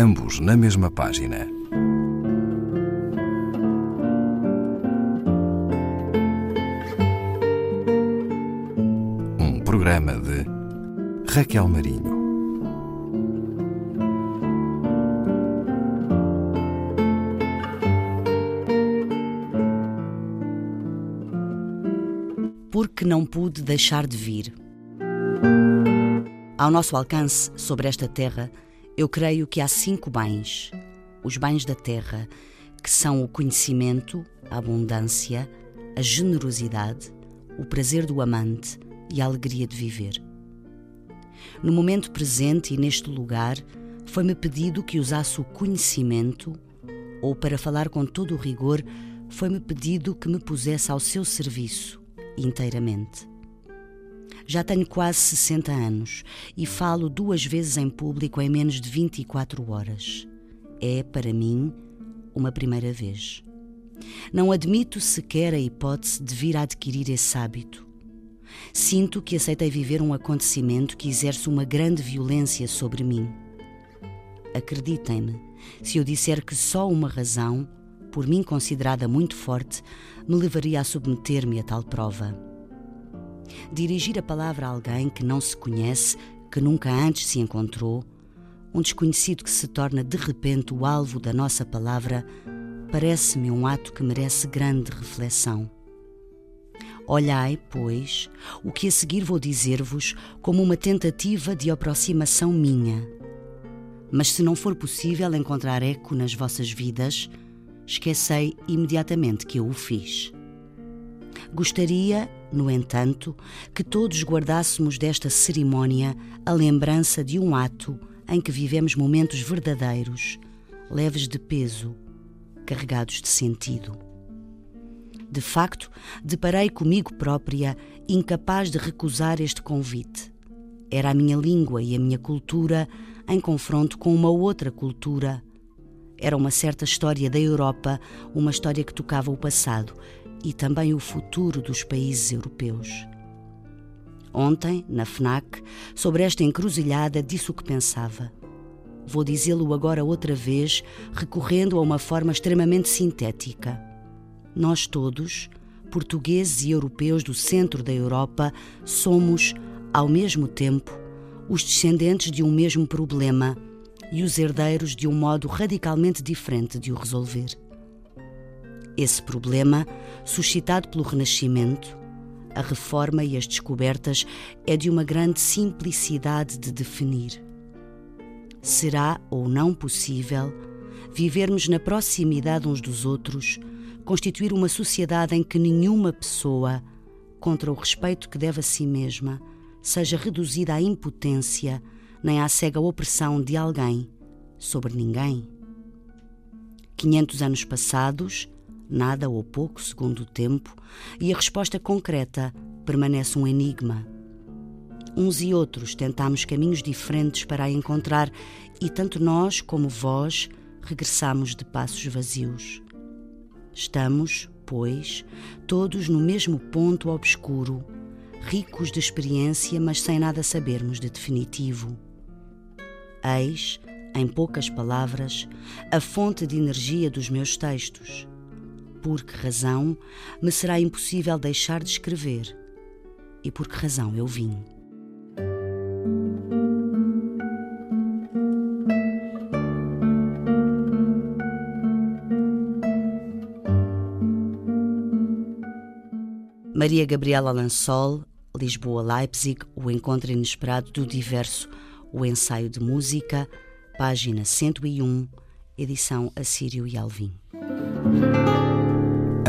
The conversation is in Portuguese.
ambos na mesma página. Um programa de Raquel Marinho. Porque não pude deixar de vir. Ao nosso alcance sobre esta terra, eu creio que há cinco bens: os bens da terra, que são o conhecimento, a abundância, a generosidade, o prazer do amante e a alegria de viver. No momento presente e neste lugar, foi-me pedido que usasse o conhecimento, ou para falar com todo o rigor, foi-me pedido que me pusesse ao seu serviço inteiramente. Já tenho quase 60 anos e falo duas vezes em público em menos de 24 horas. É, para mim, uma primeira vez. Não admito sequer a hipótese de vir a adquirir esse hábito. Sinto que aceitei viver um acontecimento que exerce uma grande violência sobre mim. Acreditem-me, se eu disser que só uma razão, por mim considerada muito forte, me levaria a submeter-me a tal prova dirigir a palavra a alguém que não se conhece, que nunca antes se encontrou, um desconhecido que se torna de repente o alvo da nossa palavra, parece-me um ato que merece grande reflexão. Olhai, pois, o que a seguir vou dizer-vos como uma tentativa de aproximação minha. Mas se não for possível encontrar eco nas vossas vidas, esquecei imediatamente que eu o fiz. Gostaria, no entanto, que todos guardássemos desta cerimónia a lembrança de um ato em que vivemos momentos verdadeiros, leves de peso, carregados de sentido. De facto, deparei comigo própria incapaz de recusar este convite. Era a minha língua e a minha cultura em confronto com uma outra cultura. Era uma certa história da Europa, uma história que tocava o passado e também o futuro dos países europeus. Ontem, na FNAC, sobre esta encruzilhada, disse o que pensava. Vou dizê-lo agora outra vez, recorrendo a uma forma extremamente sintética. Nós todos, portugueses e europeus do centro da Europa, somos, ao mesmo tempo, os descendentes de um mesmo problema e os herdeiros de um modo radicalmente diferente de o resolver. Esse problema, suscitado pelo Renascimento, a reforma e as descobertas, é de uma grande simplicidade de definir. Será ou não possível vivermos na proximidade uns dos outros, constituir uma sociedade em que nenhuma pessoa, contra o respeito que deve a si mesma, seja reduzida à impotência nem à cega opressão de alguém sobre ninguém? 500 anos passados, nada ou pouco segundo o tempo, e a resposta concreta permanece um enigma. Uns e outros tentamos caminhos diferentes para a encontrar, e tanto nós como vós regressamos de passos vazios. Estamos, pois, todos no mesmo ponto obscuro, ricos de experiência, mas sem nada sabermos de definitivo. Eis, em poucas palavras, a fonte de energia dos meus textos por que razão me será impossível deixar de escrever e por que razão eu vim. Maria Gabriela Lansol, Lisboa-Leipzig, O Encontro Inesperado do Diverso, o Ensaio de Música, página 101, edição Assírio e Alvim